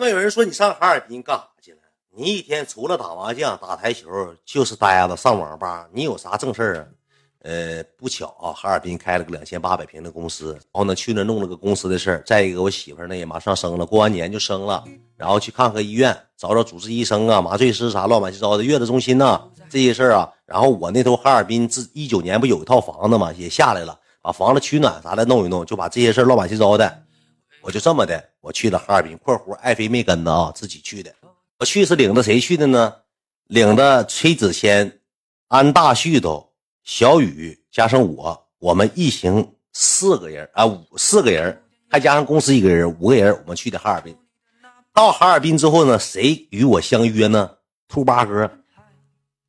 那么有人说你上哈尔滨干啥去了？你一天除了打麻将、打台球，就是呆着上网吧，你有啥正事啊？呃，不巧啊，哈尔滨开了个两千八百平的公司，然后呢去那弄了个公司的事儿。再一个，我媳妇呢也马上生了，过完年就生了，然后去看看医院，找找主治医生啊、麻醉师啥乱七糟的，月子中心呐这些事儿啊。然后我那头哈尔滨自一九年不有一套房子嘛，也下来了，把房子取暖啥的弄一弄，就把这些事儿乱七糟的，我就这么的，我去了哈尔滨。括弧爱妃没跟的啊，自己去的。我去是领着谁去的呢？领着崔子谦、安大旭都。小雨加上我，我们一行四个人啊，五四个人，还加上公司一个人，五个人，我们去的哈尔滨。到哈尔滨之后呢，谁与我相约呢？兔八哥。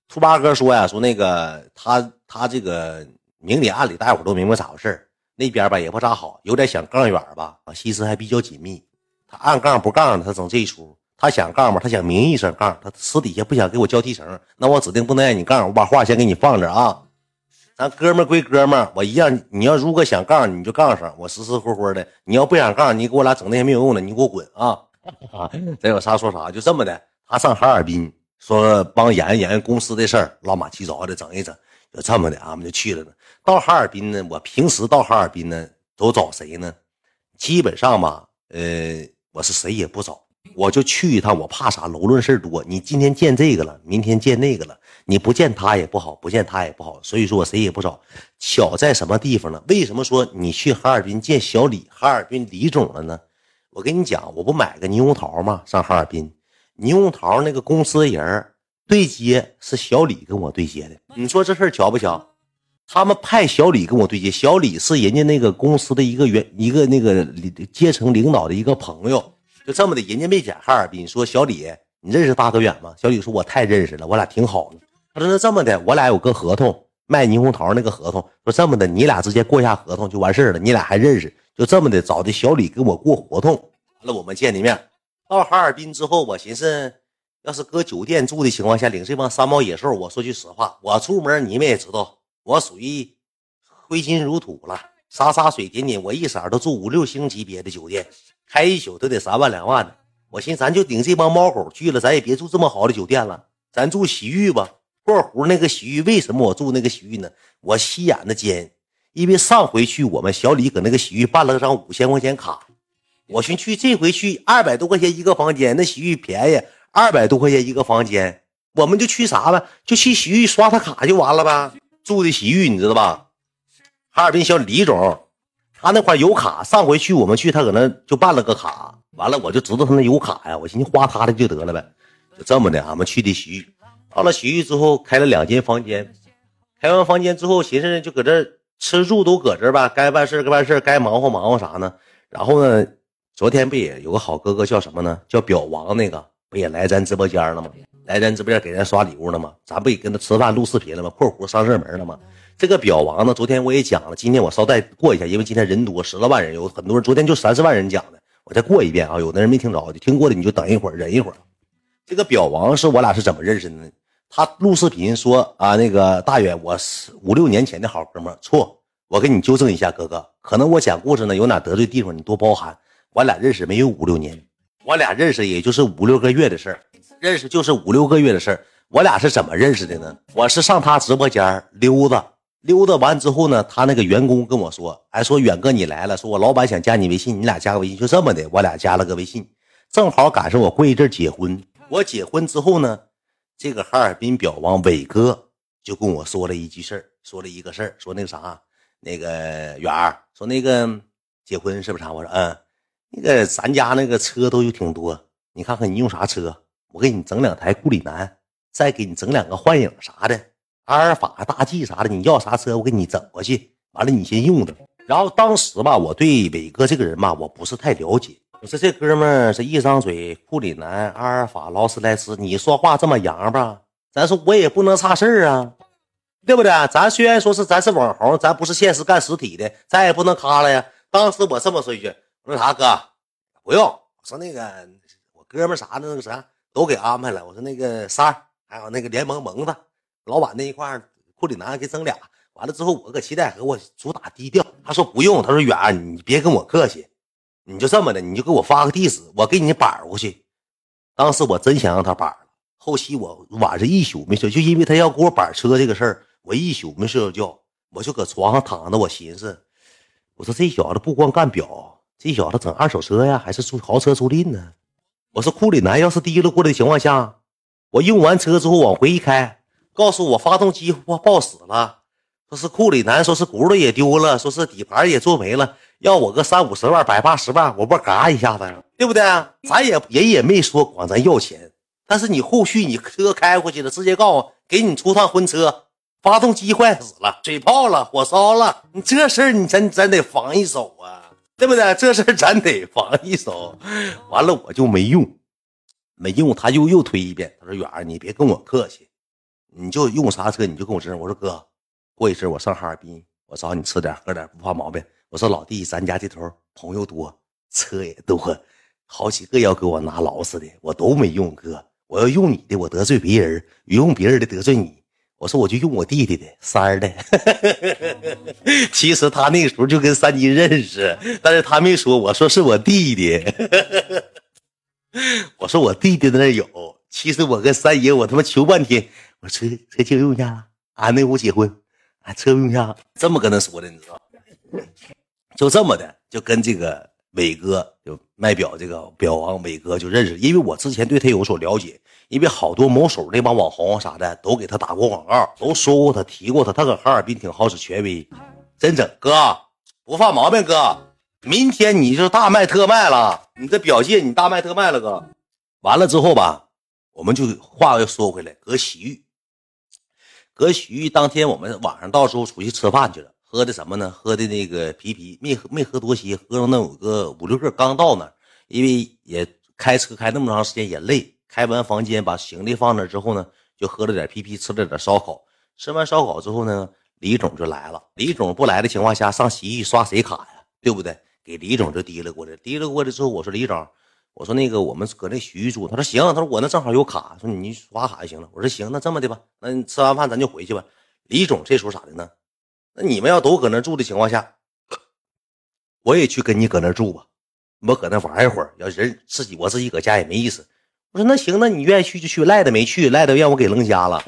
兔八哥说呀，说那个他他这个明里暗里，大伙都明白咋回事那边吧也不咋好，有点想杠远吧，啊，心思还比较紧密。他暗杠不杠的，他整这一出。他想杠吧，他想名义上杠，他私底下不想给我交提成。那我指定不能让你杠，我把话先给你放着啊。咱哥们归哥们，我一样。你要如果想杠，你就杠上，我实实乎乎的。你要不想杠，你给我俩整那些没有用的，你给我滚啊！咱有啥说啥，就这么的。他上哈尔滨说帮研究研究公司的事儿，乱码七糟的整一整，就这么的，俺们就去了呢。到哈尔滨呢，我平时到哈尔滨呢都找谁呢？基本上吧，呃，我是谁也不找，我就去一趟。我怕啥？楼论事儿多。你今天见这个了，明天见那个了。你不见他也不好，不见他也不好，所以说我谁也不找。巧在什么地方呢？为什么说你去哈尔滨见小李，哈尔滨李总了呢？我跟你讲，我不买个猕猴桃吗？上哈尔滨，猕猴桃那个公司的人对接是小李跟我对接的。你说这事儿巧不巧？他们派小李跟我对接，小李是人家那个公司的一个员，一个那个阶层领导的一个朋友，就这么的，人家没讲哈尔滨，说小李，你认识大哥远吗？小李说，我太认识了，我俩挺好的。他说：“那这么的，我俩有个合同，卖猕猴桃那个合同。说这么的，你俩直接过一下合同就完事儿了。你俩还认识，就这么的找的小李跟我过合同。完了，我们见的面。到哈尔滨之后，我寻思，要是搁酒店住的情况下，领这帮山猫野兽，我说句实话，我出门你们也知道，我属于挥金如土了，洒洒水点点，我一色都住五六星级别的酒店，开一宿都得三万两万的。我寻思，咱就顶这帮猫狗去了，咱也别住这么好的酒店了，咱住洗浴吧。”过湖那个洗浴，为什么我住那个洗浴呢？我吸眼的尖，因为上回去我们小李搁那个洗浴办了张五千块钱卡，我寻去这回去二百多块钱一个房间，那洗浴便宜，二百多块钱一个房间，我们就去啥了？就去洗浴刷他卡就完了呗。住的洗浴你知道吧？哈尔滨小李总，他那块有卡，上回去我们去他搁那就办了个卡，完了我就知道他那有卡呀，我寻思花他的就得了呗，就这么的，俺们去的洗浴。到了洗浴之后，开了两间房间，开完房间之后，寻思就搁这吃住都搁这吧，该办事该办事该忙活忙活啥呢？然后呢，昨天不也有个好哥哥叫什么呢？叫表王那个不也来咱直播间了吗？来咱直播间给人刷礼物了吗？咱不也跟他吃饭录视频了吗？括弧上热门了吗？这个表王呢，昨天我也讲了，今天我捎带过一下，因为今天人多，十来万人，有很多人，昨天就三四万人讲的，我再过一遍啊。有的人没听着，听过的你就等一会儿，忍一会儿。这个表王是我俩是怎么认识的呢？他录视频说啊，那个大远，我是五六年前的好哥们错，我给你纠正一下，哥哥，可能我讲故事呢有哪得罪地方，你多包涵。我俩认识没有五六年，我俩认识也就是五六个月的事儿，认识就是五六个月的事儿。我俩是怎么认识的呢？我是上他直播间溜达，溜达完之后呢，他那个员工跟我说，哎，说远哥你来了，说我老板想加你微信，你俩加个微信，就这么的，我俩加了个微信，正好赶上我过一阵结婚，我结婚之后呢。这个哈尔滨表王伟哥就跟我说了一句事儿，说了一个事儿，说那个啥，那个远儿说那个结婚是不是啊？我说嗯，那个咱家那个车都有挺多，你看看你用啥车，我给你整两台库里南，再给你整两个幻影啥的，阿尔法、大 G 啥的，你要啥车我给你整过去，完了你先用着。然后当时吧，我对伟哥这个人吧，我不是太了解。我说这哥们儿是一张嘴，库里南、阿尔法、劳斯莱斯，你说话这么洋吧？咱说我也不能差事儿啊，对不对？咱虽然说是咱是网红，咱不是现实干实体的，咱也不能卡了呀。当时我这么说一句，我说啥哥，不用。我说那个我哥们啥的那个啥都给安排了。我说那个三儿还有那个联盟蒙子老板那一块库里南给整俩。完了之后我搁七代河我主打低调。他说不用，他说远你别跟我客气。你就这么的，你就给我发个地址，我给你板过去。当时我真想让他板了，后期我晚上一宿没睡，就因为他要给我板车这个事儿，我一宿没睡着觉，我就搁床上躺着，我寻思，我说这小子不光干表，这小子整二手车呀，还是租豪车租赁呢？我说库里南要是提溜过来的情况下，我用完车之后往回一开，告诉我发动机爆爆死了，说是库里南，说是轱辘也丢了，说是底盘也做没了。要我个三五十万、百八十万，我不嘎一下子呀，对不对？咱也人也没说管咱要钱，但是你后续你车开过去了，直接告诉我给你出趟婚车，发动机坏死了，水泡了，火烧了，你这事儿你真真得防一手啊，对不对？这事咱得防一手。完了我就没用，没用，他又又推一遍，他说远儿你别跟我客气，你就用啥车你就跟我说。我说哥，过一阵我上哈尔滨，我找你吃点喝点，不怕毛病。我说老弟，咱家这头朋友多，车也多，好几个要给我拿劳斯的，我都没用哥。我要用你的，我得罪别人；用别人的得罪你。我说我就用我弟弟的三儿的。其实他那时候就跟三金认识，但是他没说。我说是我弟弟。我说我弟弟那有。其实我跟三爷我他妈求半天，我车车借用一下，俺那屋结婚，俺车用下，这么跟他说的，你知道。就这么的，就跟这个伟哥，就卖表这个表王伟哥就认识，因为我之前对他有所了解，因为好多某手那帮网红啥的都给他打过广告，都说过他提过他，他搁哈尔滨挺好使，权威，真整哥不犯毛病，哥，明天你就大卖特卖了，你这表界你大卖特卖了，哥，完了之后吧，我们就话又说回来，搁洗浴，搁洗浴当天我们晚上到时候出去吃饭去了。喝的什么呢？喝的那个啤啤，没喝没喝多些，喝了那有个五六个。刚到那，因为也开车开那么长时间也累，开完房间把行李放那之后呢，就喝了点啤啤，吃了点烧烤。吃完烧烤之后呢，李总就来了。李总不来的情况下，上洗浴刷谁卡呀？对不对？给李总就提了过来，提了过来之后，我说李总，我说那个我们搁那洗浴住，他说行，他说我那正好有卡，说你刷卡就行了。我说行，那这么的吧，那你吃完饭咱就回去吧。李总这时候咋的呢？那你们要都搁那住的情况下，我也去跟你搁那住吧，我搁那玩一会儿。要人自己我自己搁家也没意思。我说那行，那你愿意去就去。赖的没去，赖的让我给扔家了，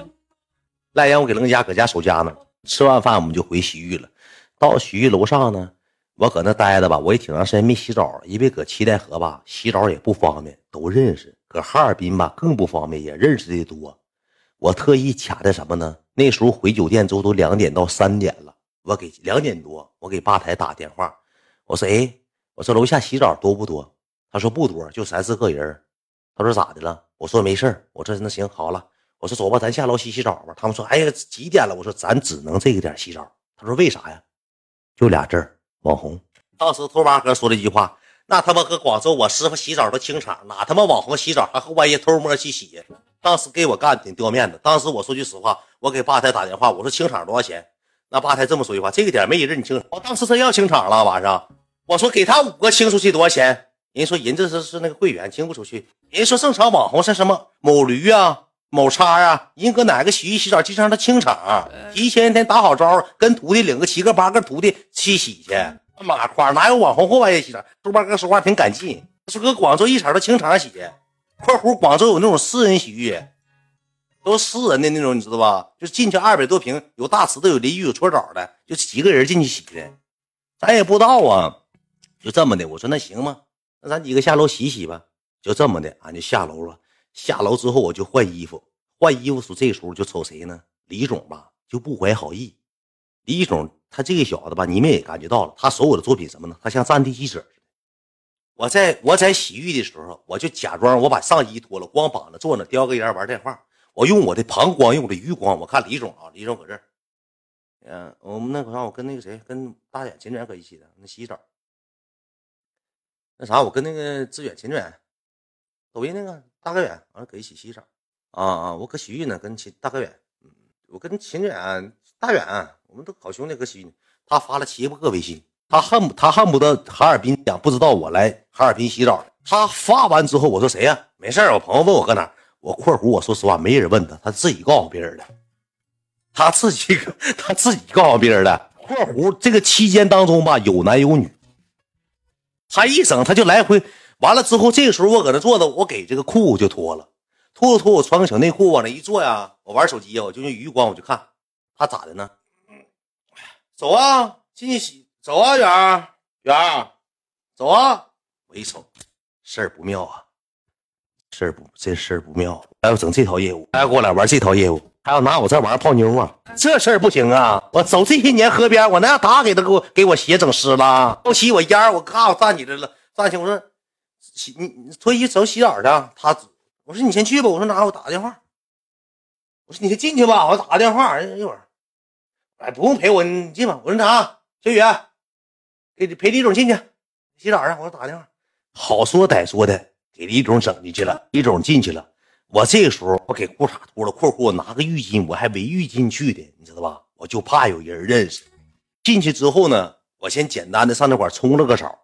赖让我给扔家，搁家守家呢。吃完饭我们就回洗浴了。到洗浴楼上呢，我搁那待着吧，我也挺长时间没洗澡了，因为搁七台河吧洗澡也不方便，都认识。搁哈尔滨吧更不方便，也认识的多。我特意卡的什么呢？那时候回酒店之后都两点到三点了。我给两点多，我给吧台打电话，我说：“哎，我说楼下洗澡多不多？”他说：“不多，就三四个人。”他说：“咋的了？”我说：“没事我说：“那行好了。”我说：“走吧，咱下楼洗洗澡吧。”他们说：“哎呀，几点了？”我说：“咱只能这个点洗澡。”他说：“为啥呀？”就俩字儿，网红。当时托马哥说了一句话：“那他妈搁广州，我师傅洗澡都清场，哪他妈网红洗澡还后半夜偷摸去洗？”当时给我干挺掉面子。当时我说句实话，我给吧台打电话，我说：“清场多少钱？”那吧台这么说句话，这个点没人你清，我当时真要清场了。晚上我说给他五个清出去多少钱？人说人这是是那个会员清不出去。人说正常网红是什么某驴啊、某叉啊，人搁哪个洗浴洗澡经常他清场，提前一天打好招，跟徒弟领个七个八个徒弟去洗去。马夸哪有网红后半夜洗澡？周八哥说话挺敢劲，说搁广州一场都清场洗。括弧广州有那种私人洗浴。都私人的那种，你知道吧？就进去二百多平，有大池子，有淋浴，有搓澡的，就几个人进去洗的，咱也不知道啊。就这么的，我说那行吗？那咱几个下楼洗洗吧。就这么的，俺就下楼了。下楼之后我就换衣服，换衣服时这时候就瞅谁呢？李总吧，就不怀好意。李总他这个小子吧，你们也感觉到了，他所有的作品什么呢？他像战地记者似的。我在我在洗浴的时候，我就假装我把上衣脱了，光膀子坐那叼个烟玩电话。我用我的膀胱，用我的余光，我看李总啊，李总搁这儿。嗯，我们那个啥，我跟那个谁，跟大远、秦远搁一起的，那洗澡。那啥，我跟那个志远、秦远，抖音那个大哥远，完了搁一起洗澡。啊啊，我搁洗浴呢，跟秦大哥远。嗯，我跟秦志远、大远，我们都好兄弟，搁洗浴。他发了七八个微信，他恨不他恨不得哈尔滨讲，不知道我来哈尔滨洗澡。他发完之后，我说谁呀？没事我朋友问我搁哪。我括弧，我说实话，没人问他，他自己告诉别人的，他自己 他自己告诉别人的。括弧这个期间当中吧，有男有女，他一整他就来回，完了之后，这个时候我搁那坐着，我给这个裤就脱了，脱脱，我穿个小内裤往那一坐呀，我玩手机呀，我就用余光我就看他咋的呢？走啊，进去洗，走啊，远儿。远儿，走啊！我一瞅，事儿不妙啊，事儿不这事儿不妙，还要整这套业务，还要跟我俩玩这套业务，还要拿我这玩意儿泡妞啊，这事儿不行啊！我走这些年河边，我能让他给他给我给我鞋整湿了，都起我烟儿，我咔我站起来了，站起我说洗你你脱衣走洗澡去，他我说你先去吧，我说拿我打个电话，我说你先进去吧，我打个电话一会儿。哎，不用陪我，你进吧。我说啥？小雨，给陪李总进去洗澡去。我说打电话。好说歹说的，给李总整进去了。李总进去了，我这个时候我给裤衩脱了，裤裤拿个浴巾，我还围浴巾去的，你知道吧？我就怕有人认识。进去之后呢，我先简单的上那块冲了个澡。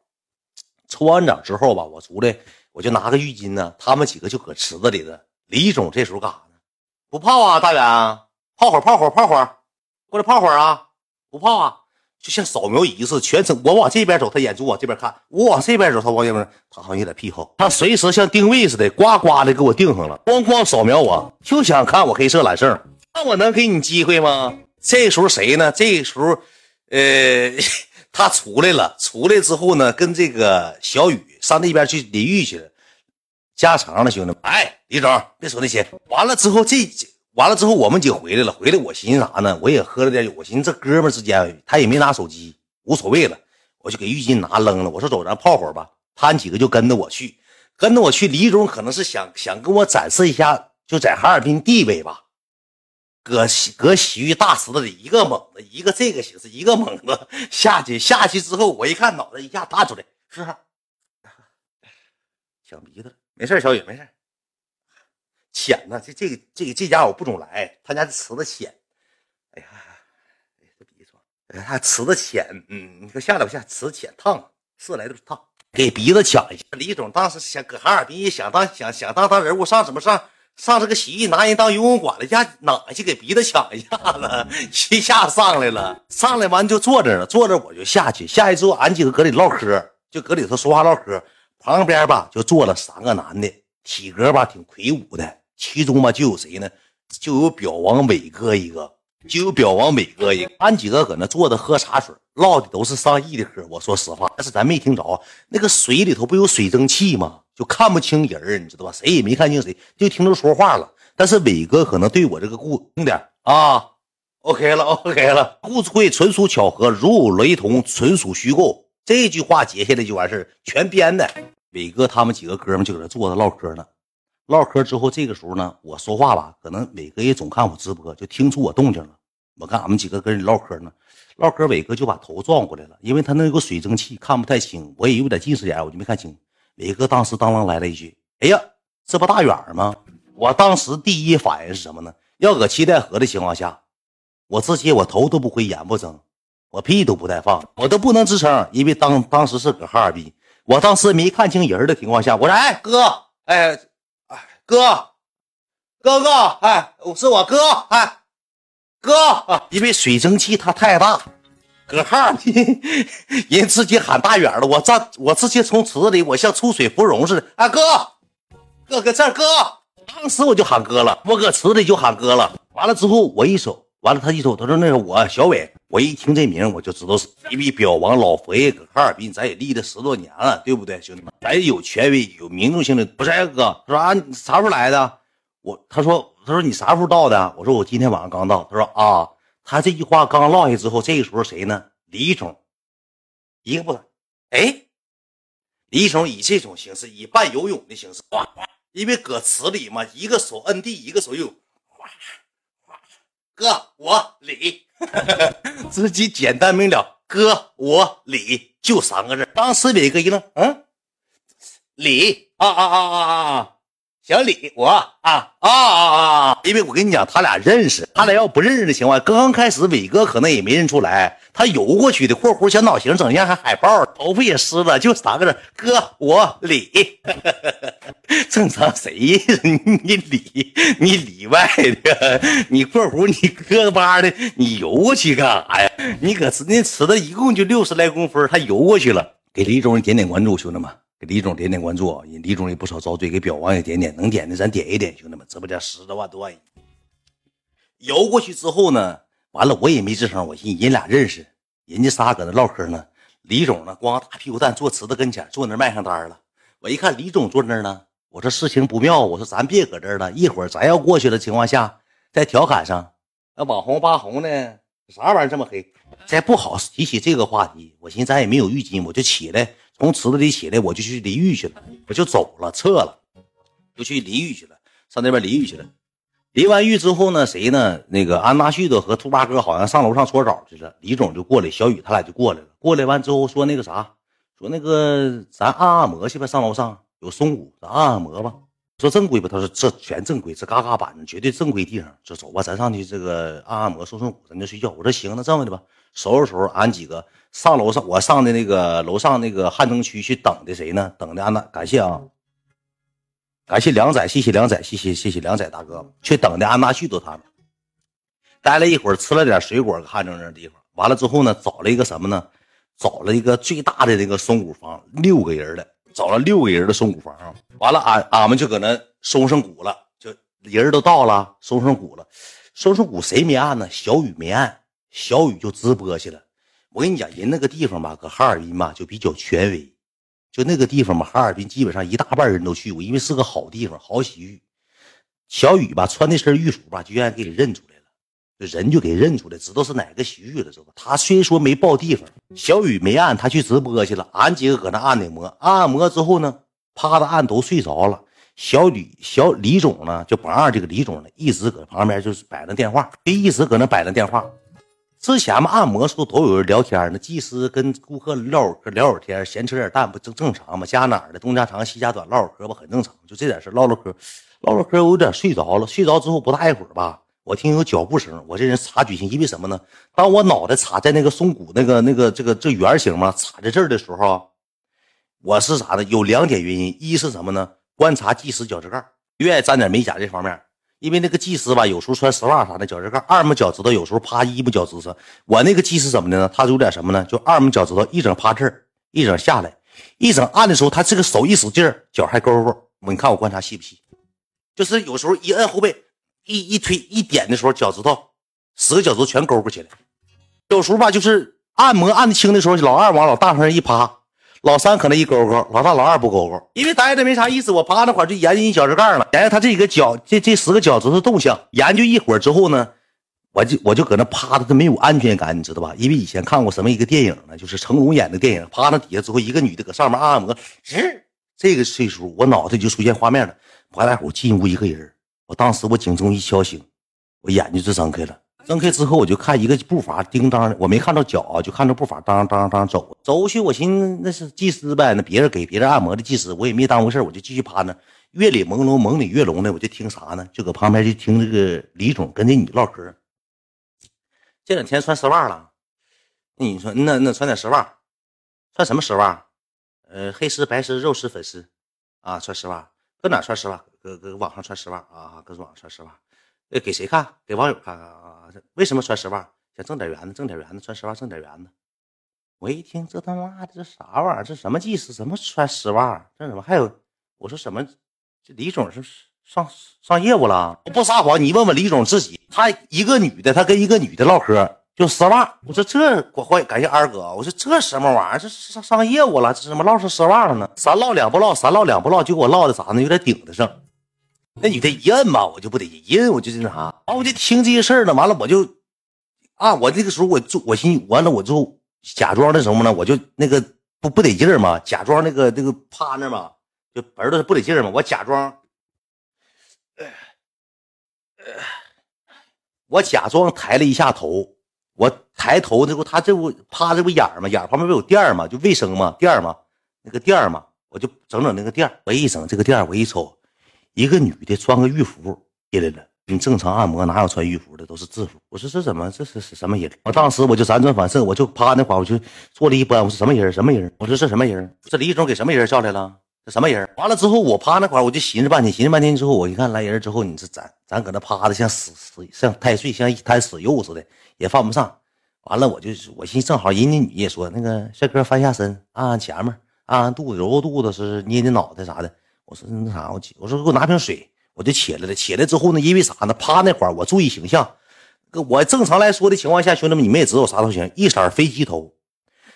冲完澡之后吧，我出来我就拿个浴巾呢，他们几个就搁池子里了。李总这时候干啥呢？不泡啊，大远，泡会儿，泡会儿，泡会儿。过来泡会儿啊！不泡啊！就像扫描仪似的，全程我往这边走，他眼珠往这边看；我往这边走，他往这边。他好像有点癖好，他随时像定位似的，呱呱的给我定上了，咣咣扫描我，就想看我黑色揽胜。那我能给你机会吗？这时候谁呢？这时候，呃，他出来了。出来之后呢，跟这个小雨上那边去淋浴去了。加长了，兄弟们。哎，李总，别说那些。完了之后，这。完了之后，我们几个回来了。回来，我寻思啥呢？我也喝了点酒。我寻思这哥们之间，他也没拿手机，无所谓了。我就给浴巾拿扔了。我说走，咱泡会儿吧。他几个就跟着我去，跟着我去。李总可能是想想跟我展示一下，就在哈尔滨地位吧。搁搁洗浴大池子里，一个猛子，一个这个形式，一个猛子下去。下去之后，我一看，脑袋一下大出来，是 抢鼻子了。没事，小雨，没事。浅呢，这这个这个这家我不总来，他家这池子浅。哎呀，哎这鼻子，哎，他池子浅，嗯，你说下来不下？池子浅，烫，是来都是烫，给鼻子抢一下。李总当时想搁哈尔滨，想当想想当当人物，上怎么上上这个洗浴拿人当游泳馆了，一下哪去给鼻子抢一下子，一下上来了，上来完就坐这了，坐这我就下去，下去之后俺几个搁里唠嗑，就搁里头说话唠嗑，旁边吧就坐了三个男的，体格吧挺魁梧的。其中嘛，就有谁呢？就有表王伟哥一个，就有表王伟哥一个。俺几个搁那坐着喝茶水，唠的都是上亿的嗑。我说实话，但是咱没听着。那个水里头不有水蒸气吗？就看不清人你知道吧？谁也没看清谁，就听着说话了。但是伟哥可能对我这个故兄弟啊，OK 了，OK 了。故事会纯属巧合，如有雷同，纯属虚构。这句话接下来就完事全编的。伟哥他们几个哥们就搁这坐着唠嗑呢。唠嗑之后，这个时候呢，我说话吧，可能伟哥也总看我直播，就听出我动静了。我看俺们几个跟人唠嗑呢，唠嗑，伟哥就把头转过来了，因为他那有个水蒸气，看不太清。我也有点近视眼，我就没看清。伟哥当时当啷来了一句：“哎呀，这不大远吗？”我当时第一反应是什么呢？要搁七台河的情况下，我直接我头都不回，眼不睁，我屁都不带放，我都不能吱声，因为当当时是搁哈尔滨，我当时没看清人的情况下，我说：“哎，哥，哎。”哥，哥哥，哎，是我哥，哎，哥，因为水蒸气它太大，搁哈尔滨人自己喊大远了，我站，我直接从池子里，我像出水芙蓉似的，哎，哥，哥哥这儿，哥，当时我就喊哥了，我搁池子里就喊哥了，完了之后我一瞅，完了他一瞅，他说那个我小伟，我一听这名我就知道是一位表王老佛爷，搁哈尔滨咱也立了十多年了，对不对，兄弟们？咱有权威、有民众性的。不是哥，他说啊，你啥时候来的？我他说他说你啥时候到的？我说我今天晚上刚到。他说啊，他这句话刚落下之后，这个时候谁呢？李总，一个不敢。哎，李总以这种形式，以半游泳的形式，因为搁池里嘛，一个手摁地，一个手又哗。哥，我李。直接简单明了，哥我李就三个字。当时伟哥一愣，嗯，李啊啊啊啊啊！小李，我啊啊啊啊！因为我跟你讲，他俩认识，他俩要不认识的情况，刚刚开始伟哥可能也没认出来，他游过去的，括弧小脑型，整像还海豹，头发也湿了，就三个字：哥我李。正常谁你里你里外的，你括弧你磕巴的，你游过去干啥呀？你搁那池子一共就六十来公分，他游过去了。给李总点点关注，兄弟们，给李总点点关注啊！李总也不少遭罪，给表王也点点，能点的咱点一点，兄弟们，直播间十多万多万人。游过去之后呢，完了我也没吱声，我寻思人俩认识，人家仨搁那唠嗑呢。李总呢，光大屁股蛋坐池子跟前，坐那卖上单了。我一看李总坐那呢，我说事情不妙，我说咱别搁这儿了，一会儿咱要过去的情况下再调侃上。那网红扒红呢？啥玩意这么黑？再不好提起这个话题，我寻思咱也没有浴巾，我就起来，从池子里起来，我就去淋浴去了，我就走了，撤了，就去淋浴去了，上那边淋浴去了。淋完浴之后呢，谁呢？那个安大旭的和兔八哥好像上楼上搓澡去了。李总就过来，小雨他俩就过来了。过来完之后说那个啥，说那个咱按按摩去吧，上楼上有松骨，咱按按摩吧。说正规吧，他说这全正规，这嘎嘎板绝对正规地方。就走吧，咱上去这个按按摩、松松骨，咱就睡觉。我说行，那这么的吧，收拾收拾，俺几个上楼上，我上的那个楼上那个汉城区去等的谁呢？等的安大，感谢啊。感谢梁仔，谢谢梁仔，谢谢谢谢梁仔大哥，去等的安大旭都他们，待了一会儿，吃了点水果，看着那地方，完了之后呢，找了一个什么呢？找了一个最大的那个松骨房，六个人的，找了六个人的松骨房，完了，俺俺们就搁那松上骨了，就人都到了，松上骨了，松上骨谁没按呢？小雨没按，小雨就直播去了。我跟你讲，人那个地方吧，搁哈尔滨吧，就比较权威。就那个地方嘛，哈尔滨基本上一大半人都去过，因为是个好地方，好洗浴。小雨吧，穿那身浴服吧，就愿意给你认出来了，人就给认出来，知道是哪个洗浴了，知道吧？他虽说没报地方，小雨没按，他去直播去了。俺几个搁那按的摩，按摩之后呢，趴着按都睡着了。小李小李总呢，就榜二这个李总呢，一直搁旁边就是摆着电话，就一直搁那摆着电话。之前嘛，按摩时候都有人聊天呢，技师跟顾客唠嗑聊会天，闲扯点淡不正正常吗？家哪儿的，东家长西家短，唠会嗑不很正常？就这点事唠唠嗑，唠唠嗑，我有点睡着了。睡着之后不大一会儿吧，我听有脚步声。我这人察觉性，因为什么呢？当我脑袋插在那个松骨那个那个这个这圆形嘛，插在这儿的时候，我是啥呢？有两点原因，一是什么呢？观察技师脚趾盖，愿意沾点美甲这方面。因为那个技师吧，有时候穿丝袜啥的，脚趾盖二拇脚趾头有时候趴一拇脚趾头。我那个技师怎么的呢？他有点什么呢？就二拇脚趾头一整趴这儿，一整下来，一整按的时候，他这个手一使劲儿，脚还勾勾。你看我观察细不细？就是有时候一摁后背，一一推一点的时候，脚趾头十个脚趾头全勾勾起来。有时候吧，就是按摩按的轻的时候，老二往老大上一趴。老三可能一勾勾，老大老二不勾勾，因为待着没啥意思。我趴那块就研究你脚趾盖了，研究他这个脚，这这十个脚趾头动向。研究一会儿之后呢，我就我就搁那趴着，他没有安全感，你知道吧？因为以前看过什么一个电影呢，就是成龙演的电影，趴那底下之后，一个女的搁上面按按摩，吱，这个岁数我脑袋就出现画面了。完大伙进屋一个人，我当时我警钟一敲醒，我眼睛就睁开了。睁开之后，我就看一个步伐叮当的，我没看到脚啊，就看着步伐当当当走走过去。我寻思那是技师呗，那别人给别人按摩的技师，我也没当回事我就继续趴那。月里朦胧，朦里月浓的，我就听啥呢？就搁旁边就听这个李总跟这女唠嗑。这两天穿丝袜了，你说那那穿点丝袜，穿什么丝袜？呃，黑丝、白丝、肉丝、粉丝啊，穿丝袜。搁哪穿丝袜？搁搁网上穿丝袜啊，搁网上穿丝袜。呃，给谁看？给网友看看啊。为什么穿丝袜？想挣点圆子，挣点圆子，穿丝袜挣点圆子。我一听，这他妈的这啥玩意儿？这什么技师？怎么穿丝袜？这怎么还有？我说什么？这李总是上上业务了？我不撒谎，你问问李总自己。他一个女的，他跟一个女的唠嗑，就丝袜。我说这我欢感谢二哥。我说这什么玩意儿？这上上业务了？这怎么唠上丝袜了呢？三唠两不唠，三唠两不唠，就给我唠的啥呢？有点顶得上。那女的一摁吧，我就不得劲，一摁我就那啥，完我就听这些事儿呢。完了我就啊，我那个时候我就我寻完了我就假装那什么呢？我就那个不不得劲儿嘛，假装那个那个趴那嘛，就儿子不得劲儿嘛。我假装，我假装抬了一下头，我抬头这不他这不趴这不眼儿嘛，眼儿旁边不有垫儿嘛，就卫生嘛，垫儿嘛，那个垫儿嘛，我就整整那个垫儿，我一整这个垫儿，我一瞅。一个女的穿个浴服进来了，你正常按摩哪有穿浴服的，都是制服。我说这怎么这是是什么人？我当时我就辗转反侧，我就趴那块我就坐了一般。我说什么人？什么人？我说这什么人？这李总给什么人叫来了？这什么人？完了之后，我趴那块我就寻思半天，寻思半天之后，我一看来人之后，你这咱咱搁那趴的像死死像太岁，像一滩死肉似的，也犯不上。完了，我就我寻思正好人家女也说那个帅哥翻下身，按按前面，按按肚子，揉揉肚子，是捏捏脑袋啥的。我说那啥，我起我说给我拿瓶水，我就起来了。起来之后呢，因为啥呢？趴那会儿我注意形象，我正常来说的情况下，兄弟们你们也知道我啥头型，一色飞机头。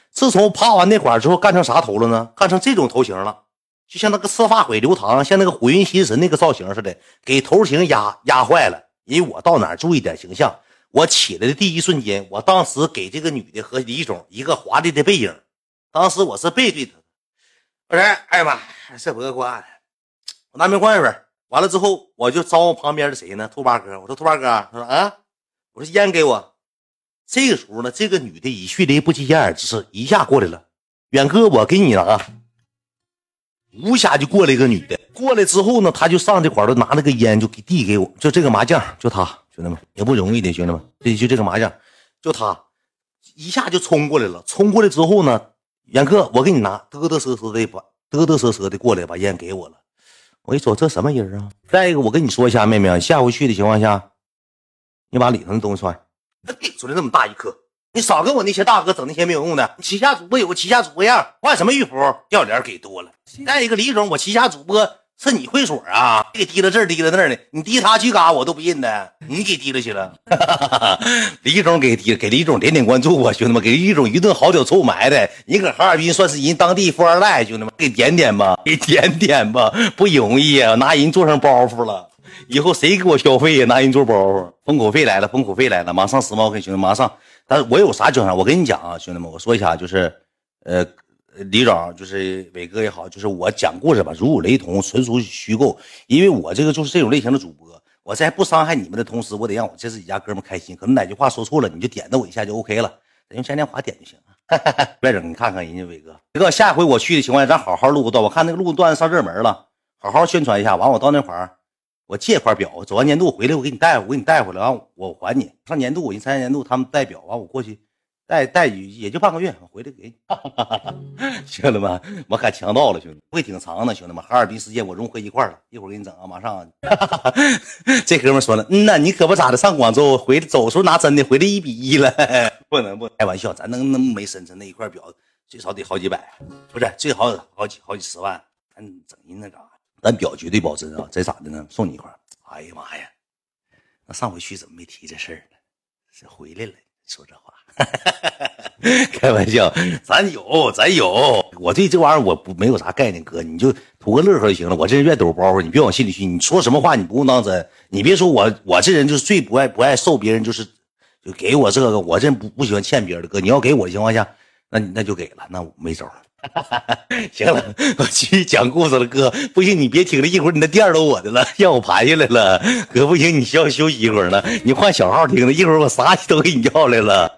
自从趴完那会儿之后，干成啥头了呢？干成这种头型了，就像那个赤发鬼刘唐，像那个火云邪神那个造型似的，给头型压压坏了。因为我到哪儿注意点形象。我起来的第一瞬间，我当时给这个女的和李总一个华丽的背影。当时我是背对她，我说：“哎呀妈，这不挂的，我拿瓶矿泉水。完了之后，我就招呼旁边的谁呢？兔八哥。我说：“兔八哥。”他说：“啊。”我说：“烟给我。”这个时候呢，这个女的以迅雷不及掩耳之势一下过来了。远哥，我给你拿。无下就过来一个女的，过来之后呢，他就上这块儿拿那个烟就给递给我，就这个麻将，就他兄弟们也不容易的，兄弟们，这就这个麻将，就他一下就冲过来了。冲过来之后呢，远哥，我给你拿，嘚嘚瑟瑟的把嘚嘚瑟瑟的过来把烟给我了。我一说这什么人啊？再一个，我跟你说一下，妹妹，下回去的情况下，你把里头的东西穿，他顶出来那么大一颗。你少跟我那些大哥整那些没有用的。旗下主播有个旗下主播样，换什么玉服掉脸给多了。再一个，李总，我旗下主播是你会所啊？给提了这提了那儿的，你提他去嘎我都不认的，你给提了去了。李总给提，给李总点点关注啊，兄弟们，给李总一顿好酒臭埋汰。你搁哈尔滨算是人当地富二代，兄弟们，给点点吧，给点点吧，不容易啊，拿人做上包袱了。以后谁给我消费呀？拿人做包袱，封口费来了，封口费来了，马上时髦，兄弟马上。但是我有啥交上？我跟你讲啊，兄弟们，我说一下，就是，呃，李总，就是伟哥也好，就是我讲故事吧，如有雷同，纯属虚构。因为我这个就是这种类型的主播，我在不伤害你们的同时，我得让我这自己家哥们开心。可能哪句话说错了，你就点着我一下就 OK 了，用嘉年华点就行了。别整，你看看人家伟哥，伟哥，下回我去的情况下，咱好好录个段。我看那个录段上热门了，好好宣传一下。完，我到那块儿。我借块表，走完年度回来，我给你带，我给你带回来，完我还你。上年度，我一参加年度，他们代表，完我过去带带雨也就半个月，我回来给你。兄弟们，我可强到了，兄弟，会挺长的，兄弟们，哈尔滨时间我融合一块了，一会儿给你整啊，马上。这哥们说了，嗯呐，你可不咋的，上广州回走时候拿真的，回来一比一了，不能不开玩笑，咱能能没深沉那一块表，最少得好几百，不是最好好几好几十万，咱整人那啥。咱表绝对保真啊！这咋的呢？送你一块。哎呀妈呀！那上回去怎么没提这事儿呢？这回来了，说这话，开玩笑，咱有，咱有。我对这玩意儿我不没有啥概念，哥，你就图个乐呵就行了。我这人愿抖包袱，你别往心里去。你说什么话，你不用当真。你别说我，我这人就是最不爱不爱受别人，就是就给我这个，我这人不不喜欢欠别人的。哥，你要给我的情况下，那你那就给了，那没招。行了，我继续讲故事了，哥。不行，你别听了，一会儿你那店都我的了，让我盘下来了。哥，不行，你需要休息一会儿了，你换小号听了，一会儿我啥都给你要来了。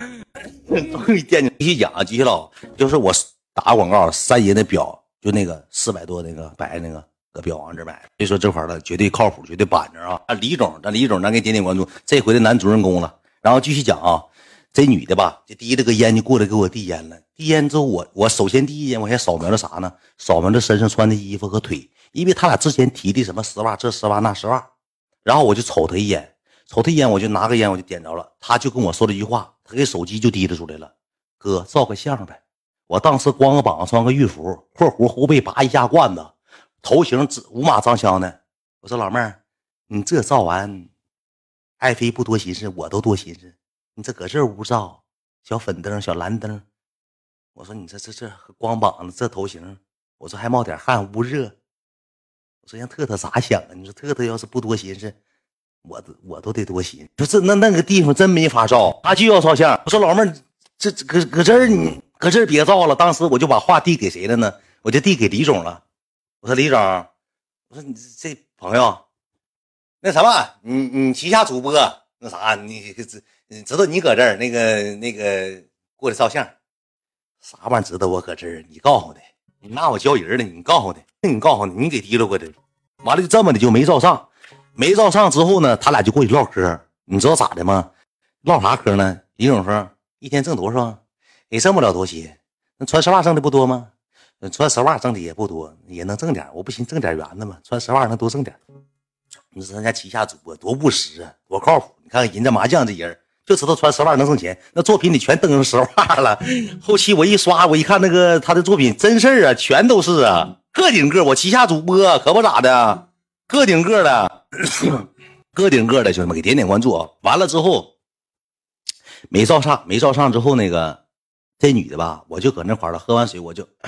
终于惦记，继续讲，继续唠，就是我打广告，三爷那表，就那个四百多那个白那个，搁表王这买，所以说这块的绝对靠谱，绝对板正啊。啊李总，咱李总，咱给点点关注，这回的男主人公了。然后继续讲啊。这女的吧，就提了个烟就过来给我递烟了。递烟之后，我我首先第一眼我先扫描了啥呢？扫描了身上穿的衣服和腿，因为他俩之前提的什么丝袜，这丝袜那丝袜。然后我就瞅他一眼，瞅他一眼，我就拿个烟我就点着了。他就跟我说了一句话，他给手机就提溜出来了。哥，照个相呗。我当时光个膀子，穿个玉服，括弧后背拔一下罐子，头型五马张枪的。我说老妹儿，你这照完，爱妃不多寻思，我都多寻思。你这搁这屋照，小粉灯、小蓝灯，我说你这这这光膀子，这头型，我说还冒点汗，捂热。我说让特特咋想啊？你说特特要是不多寻思，我都我都得多寻。不是那那个地方真没法照，他就要照相。我说老妹儿，这搁搁这儿你搁这儿别照了。当时我就把话递给谁了呢？我就递给李总了。我说李总，我说你这朋友，那什么，你你旗下主播那啥，你这。你知道你搁这儿那个那个过来照相，啥玩意儿？知道我搁这儿？你告诉他，你拿我教人了。你告诉他，你告诉他，你给提溜过来。完了就这么的就没照上，没照上之后呢，他俩就过去唠嗑。你知道咋的吗？唠啥嗑呢？李总说一天挣多少？也挣不了多些。那穿丝袜挣的不多吗？穿丝袜挣的也不多，也能挣点。我不寻挣点圆子吗？穿丝袜能多挣点。你说咱家旗下主播多务实啊，多靠谱！你看看人家麻将这人。就知道穿丝袜能挣钱。那作品里全登上丝袜了。后期我一刷，我一看那个他的作品，真事儿啊，全都是啊，个顶个。我旗下主播可不咋的，个顶个的，个顶个的，兄弟们给点点关注啊！完了之后没照上，没照上之后那个这女的吧，我就搁那块了，喝完水我就。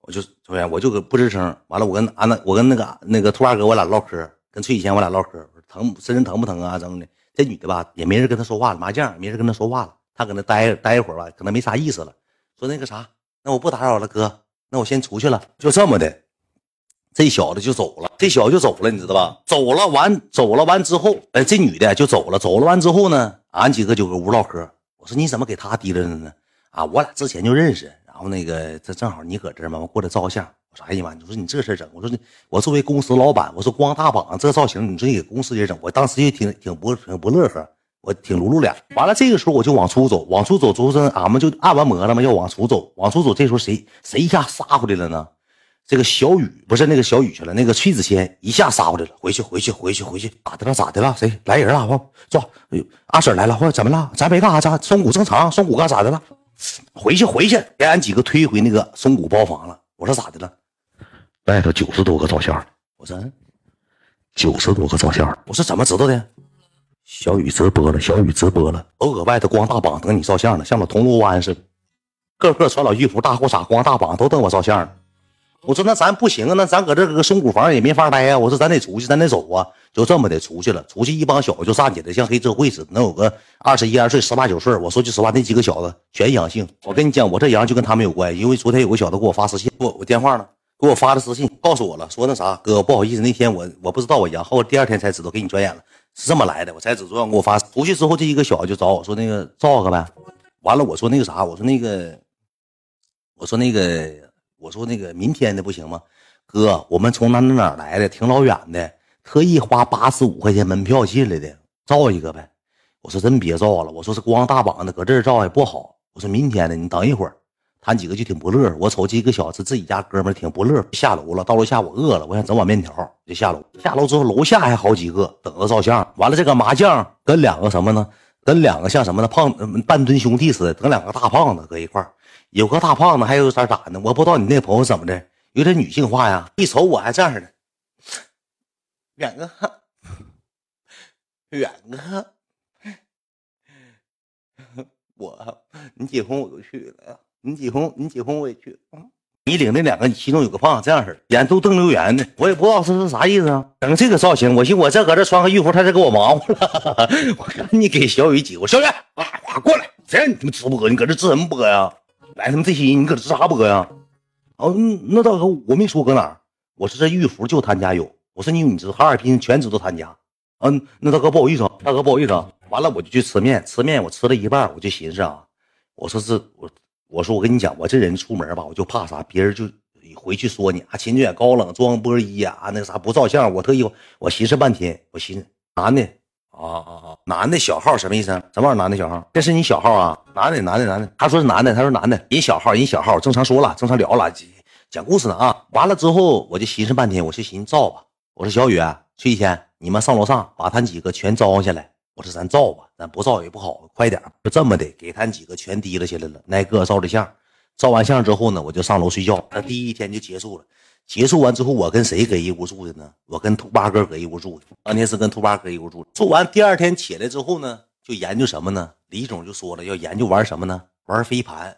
我就昨天我就搁不吱声，完了我跟安那我跟那个那个兔二哥我俩唠嗑，跟崔以前我俩唠嗑，疼身上疼不疼啊？怎么的这女的吧也没人跟她说话了，麻将没人跟她说话了，她搁那待待一会儿吧，可能没啥意思了，说那个啥，那我不打扰了哥，那我先出去了，就这么的，这小子就走了，这小子就走了，你知道吧？走了完走了完之后，哎，这女的就走了，走了完之后呢，俺几个就搁屋唠嗑，我说你怎么给他提溜着呢？啊，我俩之前就认识。然后那个，这正好你搁这儿嘛，我过来照个相。我说，哎呀妈，你说你这事整，我说你，我作为公司老板，我说光大膀子这造型，你说你给公司也整，我当时就挺挺不挺不乐呵，我挺露露脸。完了，这个时候我就往出走，往出走之后，俺们就按完摩了嘛，要往出走，往出走。这时候谁谁一下杀回来了呢？这个小雨不是那个小雨去了，那个崔子谦一下杀过来了。回去回去回去回去，咋的了咋的了？谁来人了？我坐，阿婶来了，或怎么了？咱没干啥，咱松骨正常，松骨干咋的了？回去回去，给俺几个推回那个松骨包房了。我说咋的了？外头九十多个照相。我说九十多个照相。我说怎么知道的？小雨直播了，小雨直播了，都搁外头光大膀等你照相呢，像老铜锣湾似的，个个穿老衣服、大裤衩、光大膀都等我照相呢。我说那咱不行啊，那咱搁这个松骨房也没法待呀。我说咱得出去，咱得走啊。就这么的出去了，出去一帮小子就站起来，像黑社会似的，能有个二十一二岁、十八九岁。我说句实话，那几个小子全阳性。我跟你讲，我这阳就跟他们有关，因为昨天有个小子给我发私信，我我电话呢，给我发的私信，告诉我了，说那啥哥不好意思，那天我我不知道我阳，后第二天才知道给你转眼了，是这么来的，我才知道给我发。出去之后，这一个小子就找我说那个照个呗，完了我说那个啥，我说那个，我说那个。我说那个明天的不行吗？哥，我们从哪哪哪来的，挺老远的，特意花八十五块钱门票进来的，照一个呗。我说真别照了，我说是光大膀子搁这儿照也不好。我说明天的，你等一会儿。他几个就挺不乐，我瞅几个小子自己家哥们挺不乐，下楼了。到楼下我饿了，我想整碗面条，就下楼。下楼之后，楼下还好几个等着照相。完了，这个麻将跟两个什么呢？跟两个像什么呢？胖半吨兄弟似的，跟两个大胖子搁一块儿。有个大胖子，还有啥咋的？我不知道你那朋友怎么的，有点女性化呀。一瞅我还这样的，远哥，远哥，我你结婚我都去了，你结婚你结婚我也去。你领那两个，你其中有个胖子这样式的，眼都瞪溜圆的，我也不知道这是啥意思啊。整这个造型，我寻我这搁这穿个浴服，他再给我忙活了。我赶紧给小雨挤过，小雨啊，过来，谁让你他妈直播？你搁这直什么播呀？来他妈这些人，你搁这直啥播呀？哦，那大哥，我没说搁哪儿，我说这玉福就他家有。我说你你知道哈尔滨全知道他家。嗯，那大哥不好意思，大哥不好意思。完了我就去吃面，吃面我吃了一半，我就寻思啊，我说是我我说我跟你讲，我这人出门吧，我就怕啥，别人就回去说你啊，秦俊远高冷装波一啊，那啥不照相。我特意我寻思半天，我寻思男的。啊啊啊！男的小号什么意思？什么玩意？男的小号？这是你小号啊？男的，男的，男的。他说是男的，他说男的。人小号，人小号，正常说了，正常聊了，讲故事呢啊。完了之后，我就寻思半天，我就寻思照吧。我说小雨、崔天，你们上楼上把他几个全招下来。我说咱照吧，咱不照也不好，快点。就这么的，给他几个全提了下来了，挨个照的相。照完相之后呢，我就上楼睡觉。他第一天就结束了。结束完之后，我跟谁搁一屋住的呢？我跟兔八哥搁一屋住的。当天是跟兔八哥一屋住。住完第二天起来之后呢，就研究什么呢？李总就说了，要研究玩什么呢？玩飞盘，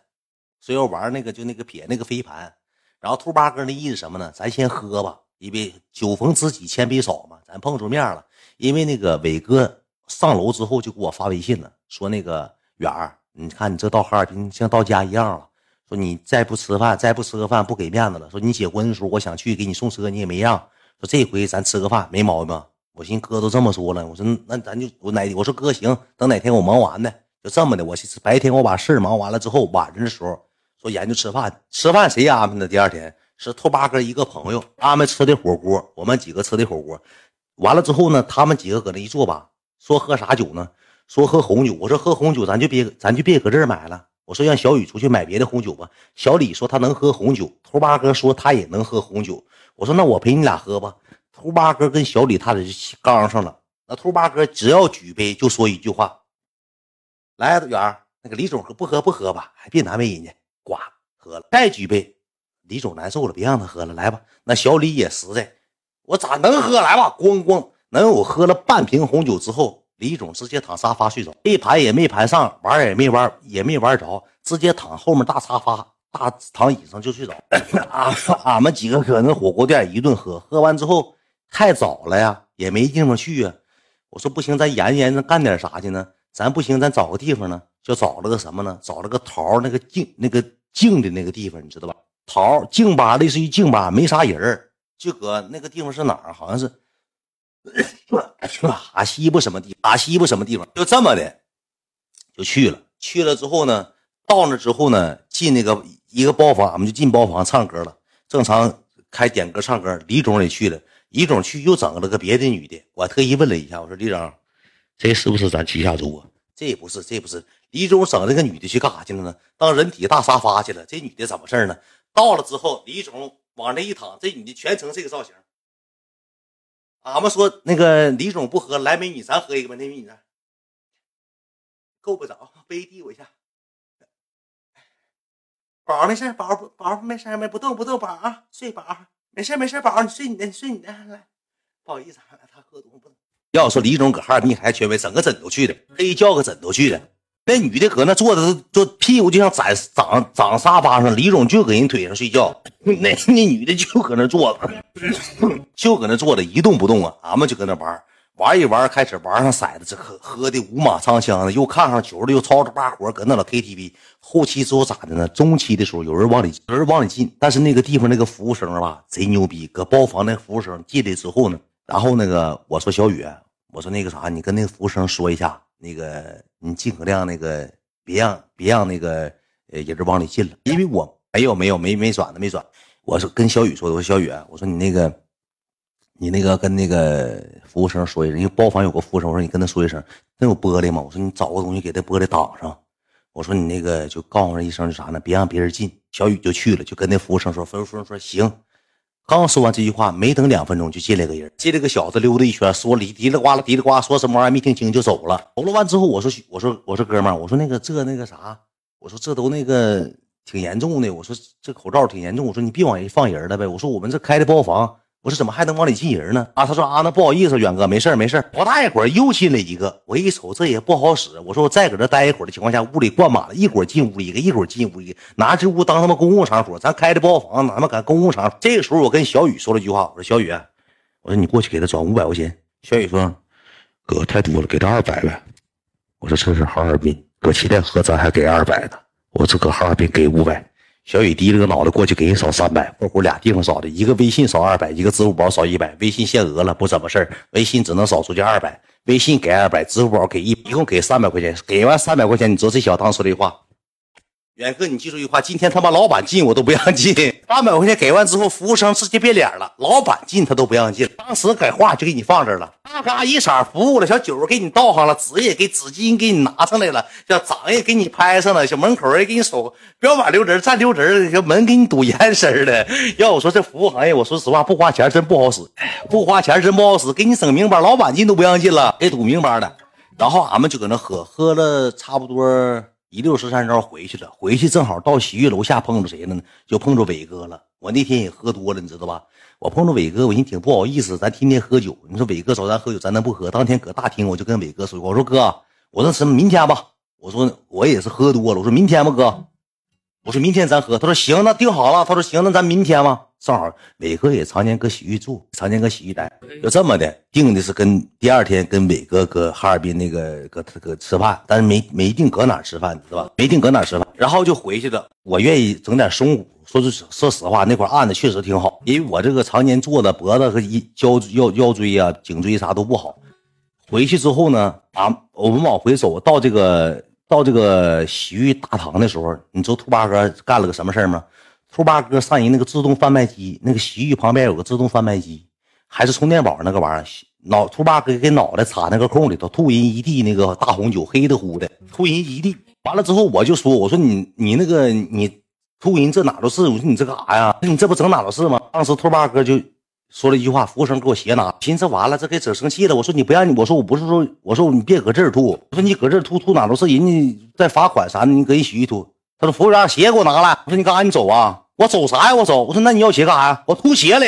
说要玩那个就那个撇那个飞盘。然后兔八哥那意思什么呢？咱先喝吧，因为酒逢知己千杯少嘛。咱碰着面了，因为那个伟哥上楼之后就给我发微信了，说那个远儿，你看你这到哈尔滨像到家一样了。说你再不吃饭，再不吃个饭，不给面子了。说你结婚的时候，我想去给你送车，你也没让。说这回咱吃个饭，没毛病。我寻思哥都这么说了，我说那咱就我哪我说哥行，等哪天我忙完的，就这么的。我白天我把事忙完了之后，晚上的时候说研究吃饭，吃饭谁安排的？第二天是兔八哥一个朋友安排吃的火锅，我们几个吃的火锅。完了之后呢，他们几个搁那一坐吧，说喝啥酒呢？说喝红酒。我说喝红酒，咱就别咱就别搁这儿买了。我说让小雨出去买别的红酒吧。小李说他能喝红酒，兔八哥说他也能喝红酒。我说那我陪你俩喝吧。兔八哥跟小李他俩就刚上了。那兔八哥只要举杯就说一句话：来，远儿，那个李总喝不喝不喝吧，还别难为人家。呱，喝了。再举杯，李总难受了，别让他喝了，来吧。那小李也实在，我咋能喝？来吧，咣咣，能我喝了半瓶红酒之后，李总直接躺沙发睡着，一盘也没盘上，玩也没玩，也没玩着，直接躺后面大沙发、大躺椅上就睡着。啊，俺们几个搁那火锅店一顿喝，喝完之后太早了呀，也没地方去啊。我说不行，咱研究研究干点啥去呢？咱不行，咱找个地方呢，就找了个什么呢？找了个桃那个静那个静的那个地方，你知道吧？桃静吧，类似于静吧，没啥人就搁那个地方是哪儿？好像是啊西部什么地？啊西部什么地方？就这么的，就去了。去了之后呢，到那之后呢，进那个一个包房，俺们就进包房唱歌了。正常开点歌唱歌，李总也去了。李总去又整了个别的女的，我特意问了一下，我说李总。这是不是咱旗下族啊？这也不是，这不是。李总整那个女的去干啥去了呢？当人体大沙发去了。这女的怎么事呢？到了之后，李总往那一躺，这女的全程这个造型。俺们说那个李总不喝，来美女，咱喝一个吧。那美女，够不着，杯递我一下。宝没事，宝宝没事没不动不动，宝啊睡宝，没事没事，宝你睡你的，你睡你的。来，不好意思，他喝多不能。要说李总搁哈尔滨还权威，整个枕头去的，黑叫个枕头去的。那女的搁那坐着，坐屁股就像长长长沙发上，李总就搁人腿上睡觉。那那女的就搁那坐着，就搁那坐着一动不动啊。俺们就搁那玩，玩一玩，开始玩上骰子，这喝喝的五马长枪的，又看上球了，又吵吵把火，搁那老 KTV。后期之后咋的呢？中期的时候有人往里有人往里进，但是那个地方那个服务生吧，贼牛逼，搁包房那服务生进来之后呢。然后那个我说小雨，我说那个啥，你跟那个服务生说一下，那个你尽可量那个别让别让那个呃人往里进了，因为我没有没有没没转的没转。我说跟小雨说的，我说小雨，我说你那个你那个跟那个服务生说一声，因为包房有个服务生，我说你跟他说一声，那有玻璃吗？我说你找个东西给他玻璃挡上。我说你那个就告诉他一声就啥呢？别让别人进。小雨就去了，就跟那服务生说，服务生说行。刚说完这句话，没等两分钟就进来个人，进来个小子溜达一圈，说里嘀里呱啦嘀里呱说什么玩意儿没听清就走了。走了完之后，我说我说我说哥们儿，我说那个这那个啥，我说这都那个挺严重的，我说这口罩挺严重，我说你别往人放人了呗，我说我们这开的包房。我说怎么还能往里进人呢？啊，他说啊，那不好意思，远哥，没事没事不大一会儿又进来一个，我一瞅这也不好使。我说我再搁这待一会儿的情况下，屋里灌满了，一会儿进屋一个，一会儿进屋一个，拿这屋当他妈公共场所，咱开的包房，哪他妈敢公共场所？这个时候我跟小雨说了句话，我说小雨，我说你过去给他转五百块钱。小雨说，哥太多了，给他二百呗。我说这是哈尔滨，搁七天河咱还给二百呢。我这搁哈尔滨给五百。小雨低着个脑袋过去给人扫三百，括弧俩地方扫的，一个微信扫二百，一个支付宝扫一百。微信限额了，不怎么事，微信只能扫出去二百，微信给二百，支付宝给一，一共给三百块钱。给完三百块钱，你知道这小当说的话。远哥，你记住一句话：今天他妈老板进我都不让进。八百块钱给完之后，服务生直接变脸了，老板进他都不让进。当时改话就给你放这了，嘎嘎一色服务了，小酒给你倒上了，纸也给纸巾给你拿上来了，小掌也给你拍上了，小门口也给你手标板溜人站溜人，小门给你堵严实的。要我说这服务行业，我说实话不花钱真不好使，不花钱真不好使，给你整明白，老板进都不让进了，给堵明白的。然后俺们就搁那喝，喝了差不多。一溜十三招回去了，回去正好到洗浴楼下碰着谁了呢？就碰着伟哥了。我那天也喝多了，你知道吧？我碰着伟哥，我寻挺不好意思。咱天天喝酒，你说伟哥找咱喝酒，咱能不喝？当天搁大厅，我就跟伟哥说：“我说哥，我说什么明天吧。我说我也是喝多了，我说明天吧，哥。我说明天咱喝。他说行，那定好了。他说行，那咱明天吧。正好伟哥也常年搁洗浴住，常年搁洗浴待，就这么的定的是跟第二天跟伟哥搁哈尔滨那个搁搁吃饭，但是没没定搁哪吃饭，是吧？没定搁哪吃饭，然后就回去了。我愿意整点松骨，说句说实话，那块按的确实挺好，因为我这个常年坐的脖子和一腰腰腰椎啊、颈椎啥都不好。回去之后呢，啊，我们往回走到这个到这个洗浴大堂的时候，你知道兔八哥干了个什么事吗？兔八哥上人那个自动贩卖机，那个洗浴旁边有个自动贩卖机，还是充电宝那个玩意儿。脑兔八哥给脑袋插那个空里头，吐人一地那个大红酒，黑的乎的，吐人一地。完了之后，我就说：“我说你你那个你吐人这哪都是，我说你这干啥呀？你这不整哪都是吗？”当时兔八哥就说了一句话，服务生给我鞋拿，寻思完了，这给整生气了。我说你不让你，我说我不是说，我说你别搁这儿吐，我说你搁这儿吐吐哪都是，人家在罚款啥的，你搁人洗浴吐。他说服务员鞋给我拿来，我说你干啥？你走啊？我走啥呀？我走。我说那你要鞋干啥呀？我吐鞋里。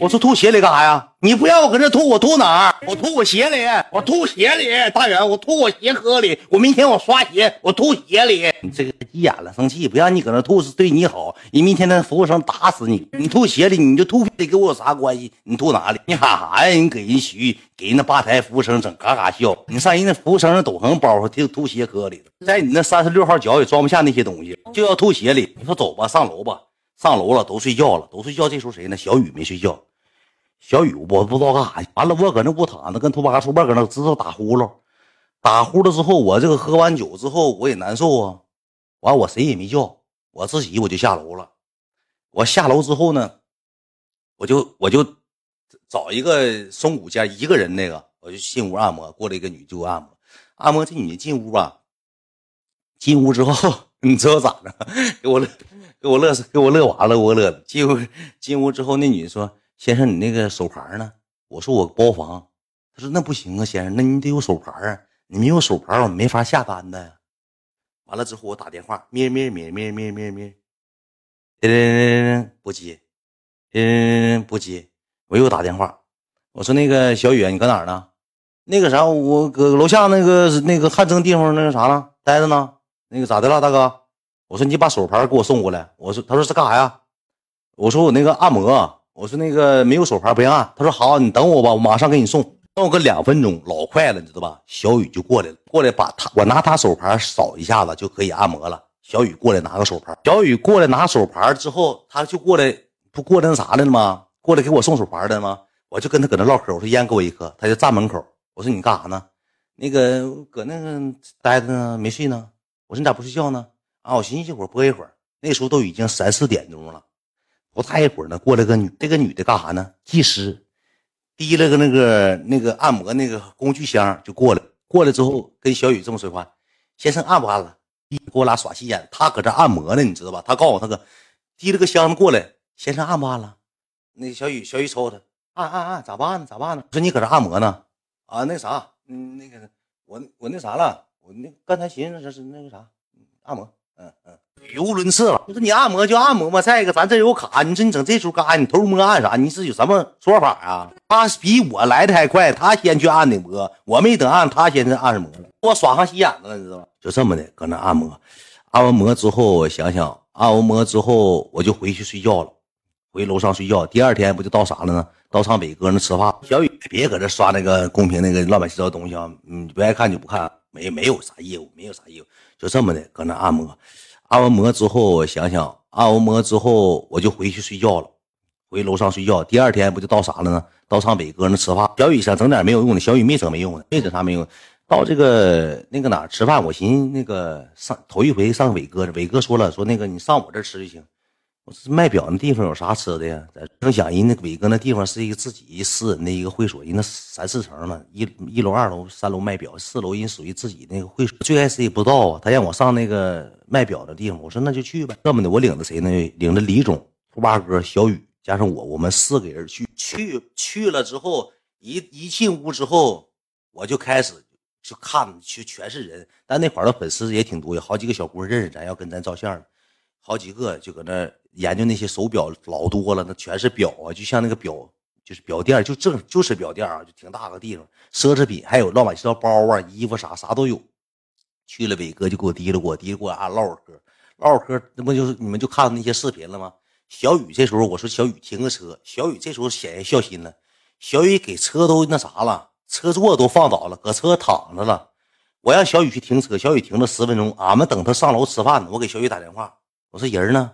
我说吐鞋里干啥呀？你不让我搁这吐，我吐哪儿？我吐我鞋里，我吐鞋里，大远，我吐我鞋壳里。我明天我刷鞋，我吐鞋里。你这个急眼了，生气，不让你搁那吐是对你好。你明天那服务生打死你。你吐鞋里，你就吐里，跟我有啥关系？你吐哪里？你喊啥呀？你给人徐，给人那吧台服务生整嘎嘎笑。你上人那服务生那斗篷包就吐鞋壳里在你那三十六号脚也装不下那些东西，就要吐鞋里。你说走吧，上楼吧。上楼了，都睡觉了，都睡觉。这时候谁呢？小雨没睡觉。小雨，我不知道干啥去完了，我搁那屋躺着，跟兔八叔伴搁那知道打呼噜，打呼噜之后，我这个喝完酒之后，我也难受啊。完，我谁也没叫，我自己我就下楼了。我下楼之后呢，我就我就找一个松骨间一个人那个，我就进屋按摩。过来一个女就按摩，按摩这女的进屋吧，进屋之后，你知道咋的？给我乐，给我乐死，给我乐完了，我乐。进屋进屋之后，那女的说。先生，你那个手牌呢？我说我包房。他说那不行啊，先生，那你得有手牌啊。你没有手牌，我没法下单的。完了之后，我打电话，咩咩咩咩咩咩咩，嗯，不接，嗯，不接。我又打电话，我说那个小雨，你搁哪儿呢？那个啥，我搁楼下那个那个汗蒸地方那个啥呢？待着呢。那个咋的了，大哥？我说你把手牌给我送过来。我说，他说是干啥呀？我说我那个按摩。我说那个没有手牌不让按，他说好，你等我吧，我马上给你送，等个两分钟，老快了，你知道吧？小雨就过来了，过来把他，我拿他手牌扫一下子就可以按摩了。小雨过来拿个手牌，小雨过来拿手牌之后，他就过来，不过来那啥来了吗？过来给我送手牌的吗？我就跟他搁那唠嗑，我说烟给我一颗，他就站门口。我说你干啥呢？那个搁那个待着呢，没睡呢。我说你咋不睡觉呢？啊，我寻思一会儿播一会儿。那时候都已经三四点钟了。不大一会儿呢，过来个女，这个女的干啥呢？技师，提了个那个那个按摩那个工具箱就过来，过来之后跟小雨这么说话：“先生按不按了？”给我俩耍心眼，他搁这按摩呢，你知道吧？他告诉我他哥，提了个箱子过来，先生按不按了？那小雨，小雨瞅他，按按按，咋办呢？咋办呢？说你搁这按摩呢？啊，那啥，嗯，那个我我那啥了，我那刚才寻思这是那个啥，按摩，嗯嗯。语无伦次了。你说你按摩就按摩嘛，再一个咱这有卡，你说你整这出干啥？你偷摸按啥？你是有什么说法啊？他比我来的还快，他先去按的摩，我没等按，他先按摩了，我耍上心眼子了，你知道吗？就这么的，搁那按摩，按完摩之后，我想想，按完摩之后，我就回去睡觉了，回楼上睡觉。第二天不就到啥了呢？到上北哥那吃饭。小雨，别搁这刷那个公屏那个乱七八糟东西啊！你不爱看就不看，没没有啥业务，没有啥业务，就这么的，搁那按摩。按完摩之后，我想想，按完摩之后，我就回去睡觉了，回楼上睡觉。第二天不就到啥了呢？到上伟哥那吃饭。小雨想整点没有用的，小雨没整没用的，没整啥没用。到这个那个哪吃饭，我寻思那个上头一回上伟哥，伟哥说了，说那个你上我这吃就行。卖表那地方有啥吃的呀？正想人那伟哥那地方是一个自己私人的一个会所，人那三四层呢，一一楼、二楼、三楼卖表，四楼人属于自己那个会所。最开始也不知道啊，他让我上那个卖表的地方，我说那就去呗。这么的，我领着谁呢？领着李总、兔八哥、小雨加上我，我们四个人去。去去了之后，一一进屋之后，我就开始就看，就全是人。但那块的粉丝也挺多，有好几个小姑认识咱，要跟咱照相好几个就搁那。研究那些手表老多了，那全是表啊，就像那个表，就是表店，就正就是表店啊，就挺大个地方，奢侈品还有乱七八糟包啊、衣服啥啥都有。去了，伟哥就给我提了过，提了过，俺唠会嗑，唠会嗑，那不就是你们就看到那些视频了吗？小雨这时候我说小雨停个车，小雨这时候显然孝心了，小雨给车都那啥了，车座都放倒了，搁车躺着了。我让小雨去停车，小雨停了十分钟，俺们等他上楼吃饭呢。我给小雨打电话，我说人呢？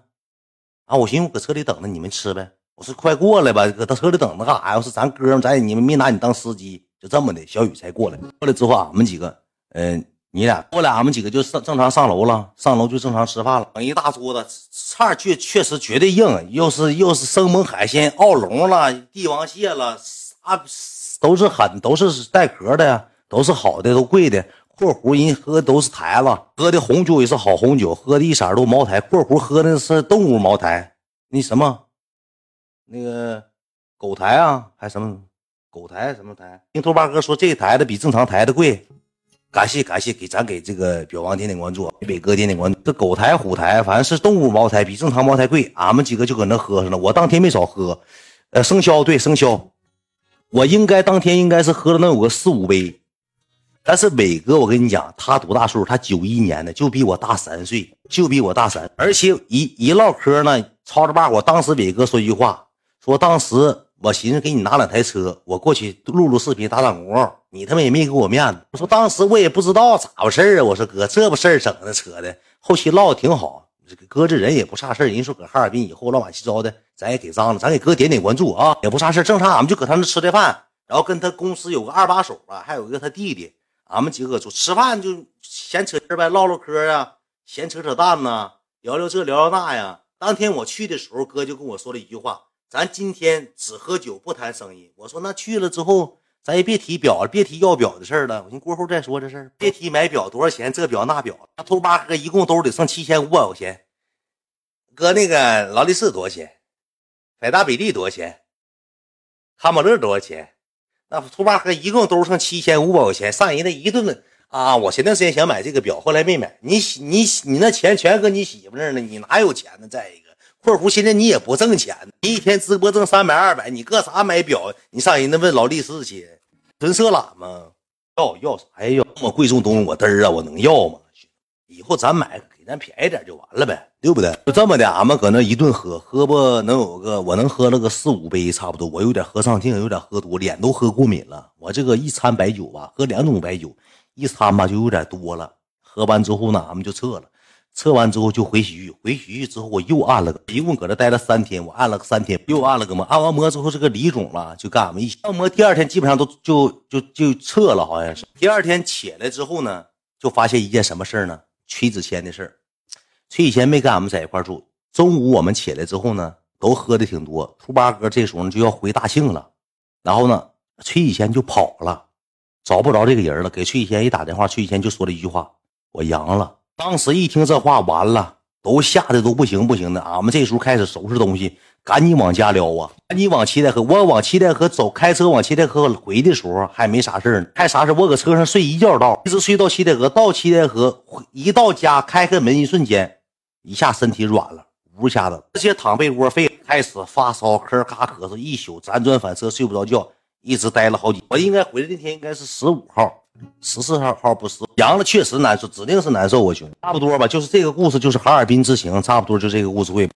啊，我寻思我搁车里等着你们吃呗。我说快过来吧，搁他车里等着干啥呀？我说咱哥们，咱你们没拿你当司机，就这么的。小雨才过来，过来之后俺们几个，嗯，你俩过来，俺们几个就上正常上楼了，上楼就正常吃饭了。整一大桌子菜，确确实绝对硬，又是又是生猛海鲜，澳龙了，帝王蟹了，啥都是狠，都是带壳的，都是好的，都贵的。括弧人喝都是台子，喝的红酒也是好红酒，喝的一色都茅台。括弧喝的是动物茅台，那什么，那个狗台啊，还什么狗台什么台？听头八哥说这台子比正常台子贵。感谢感谢，给咱给这个表王点点关注，给北哥点点关注。这狗台虎台，反正是动物茅台，比正常茅台贵。俺们几个就搁那喝上了，我当天没少喝。呃，生肖对生肖，我应该当天应该是喝了能有个四五杯。但是伟哥，我跟你讲，他多大岁数？他九一年的，就比我大三岁，就比我大三。而且一一唠嗑呢，吵着把火。当时伟哥说一句话，说当时。我寻思给你拿两台车，我过去录录视频打打工，你他妈也没给我面子。我说当时我也不知道咋回事啊。我说哥，这不事儿整的扯的。后期唠的挺好，哥这人也不差事人说搁哈尔滨以后乱七糟的，咱也给脏了。咱给哥点点关注啊，也不差事正常，俺们就搁他那吃的饭，然后跟他公司有个二把手吧，还有一个他弟弟，俺们几个就吃饭就闲扯呗，唠唠嗑啊，闲扯扯淡呐，聊聊这聊聊那呀。当天我去的时候，哥就跟我说了一句话。咱今天只喝酒不谈生意。我说那去了之后，咱也别提表了，别提要表的事儿了。我寻过后再说这事儿，别提买表多少钱，这表那表。他头八哥一共兜里剩七千五百块钱。哥，那个劳力士多少钱？百达翡丽多少钱？卡马勒多少钱？那兔八哥一共兜剩七千五百块钱。上人那一顿问啊，我前段时间想买这个表，后来没买。你你你那钱全搁你媳妇那呢，你哪有钱呢？再一个。括弧，现在你也不挣钱，你一天直播挣三百二百，你搁啥买表？你上人那问劳力士去，纯色懒吗？要要啥呀？要那么贵重东西，我嘚儿啊，我能要吗？以后咱买咱便宜点就完了呗，对不对？就这么的，俺们搁那一顿喝，喝不能有个，我能喝了个四五杯差不多。我有点喝上劲，有点喝多，脸都喝过敏了。我这个一掺白酒吧，喝两种白酒，一掺吧就有点多了。喝完之后呢，俺们就撤了。撤完之后就回洗浴，回洗浴之后我又按了个，一共搁这待了三天，我按了个三天，又按了个摩，按完摩之后这个李总了，就跟俺们一起按摩。第二天基本上都就就就撤了，好像是。第二天起来之后呢，就发现一件什么事呢？崔子谦的事儿。崔以前没跟俺们在一块住。中午我们起来之后呢，都喝的挺多。兔八哥这时候呢就要回大庆了，然后呢，崔以前就跑了，找不着这个人了。给崔以前一打电话，崔以前就说了一句话：“我阳了。”当时一听这话，完了，都吓得都不行不行的。俺们这时候开始收拾东西，赶紧往家撩啊，赶紧往七台河。我往七台河走，开车往七台河回的时候还没啥事呢，还啥事我搁车上睡一觉到，一直睡到七台河。到七台河一到家，开开门一瞬间，一下身体软了，呜下子直接躺被窝废，开始发烧，咳咔咳嗽，一宿辗转反侧，睡不着觉，一直待了好几。我应该回来那天应该是十五号。十四号号不是阳了，确实难受，指定是难受啊，兄弟，差不多吧，就是这个故事，就是哈尔滨之行，差不多就这个故事会。